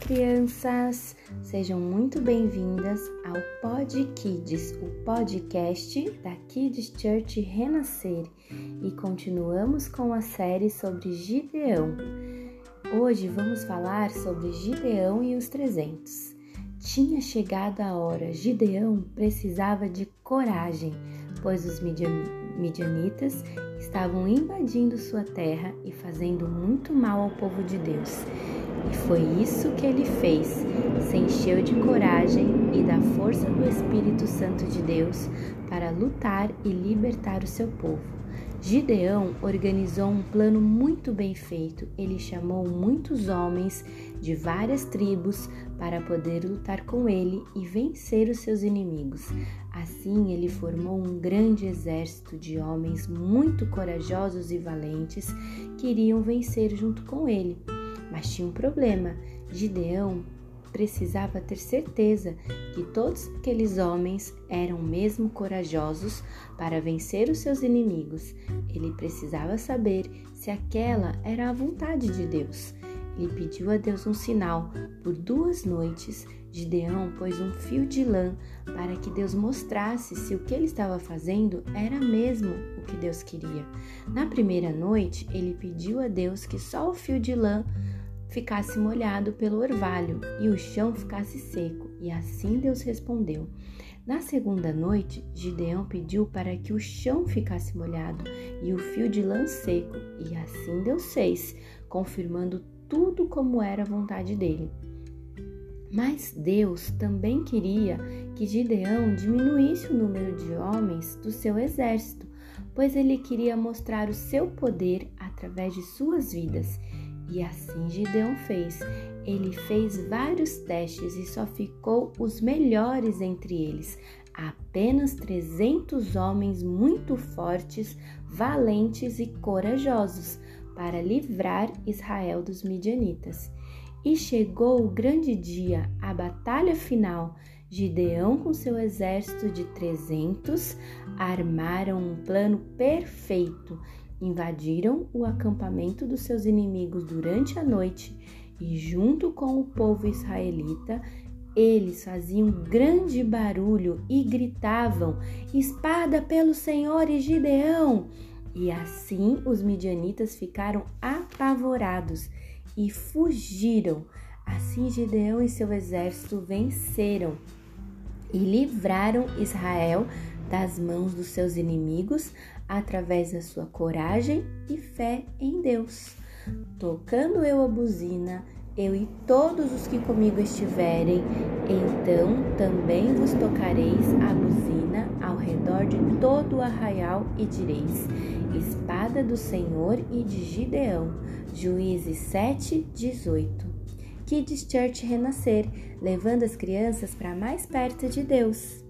crianças! Sejam muito bem-vindas ao Pod Kids, o podcast da Kids Church Renascer, e continuamos com a série sobre Gideão. Hoje vamos falar sobre Gideão e os 300. Tinha chegado a hora, Gideão precisava de coragem, pois os midianitas estavam invadindo sua terra e fazendo muito mal ao povo de Deus. E foi isso que ele fez. Se encheu de coragem e da força do Espírito Santo de Deus para lutar e libertar o seu povo. Gideão organizou um plano muito bem feito. Ele chamou muitos homens de várias tribos para poder lutar com ele e vencer os seus inimigos. Assim, ele formou um grande exército de homens muito corajosos e valentes que iriam vencer junto com ele. Mas tinha um problema: Gideão precisava ter certeza que todos aqueles homens eram mesmo corajosos para vencer os seus inimigos. Ele precisava saber se aquela era a vontade de Deus. Ele pediu a Deus um sinal. Por duas noites, Gideão pôs um fio de lã para que Deus mostrasse se o que ele estava fazendo era mesmo o que Deus queria. Na primeira noite, ele pediu a Deus que só o fio de lã ficasse molhado pelo orvalho e o chão ficasse seco, e assim Deus respondeu. Na segunda noite, Gideão pediu para que o chão ficasse molhado e o fio de lã seco, e assim Deus fez, confirmando tudo como era a vontade dele. Mas Deus também queria que Gideão diminuísse o número de homens do seu exército, pois ele queria mostrar o seu poder através de suas vidas e assim Gideão fez. Ele fez vários testes e só ficou os melhores entre eles. Apenas 300 homens muito fortes, valentes e corajosos para livrar Israel dos midianitas. E chegou o grande dia, a batalha final. Gideão, com seu exército de 300, armaram um plano perfeito invadiram o acampamento dos seus inimigos durante a noite e, junto com o povo israelita, eles faziam grande barulho e gritavam: Espada pelo Senhor e Gideão! E assim os midianitas ficaram apavorados e fugiram. Assim Gideão e seu exército venceram e livraram Israel das mãos dos seus inimigos através da sua coragem e fé em Deus. Tocando eu a buzina, eu e todos os que comigo estiverem, então também vos tocareis a buzina ao redor de todo o arraial e direis: Espada do Senhor e de Gideão. Juízes 7, 18. Kids Church Renascer, levando as crianças para mais perto de Deus.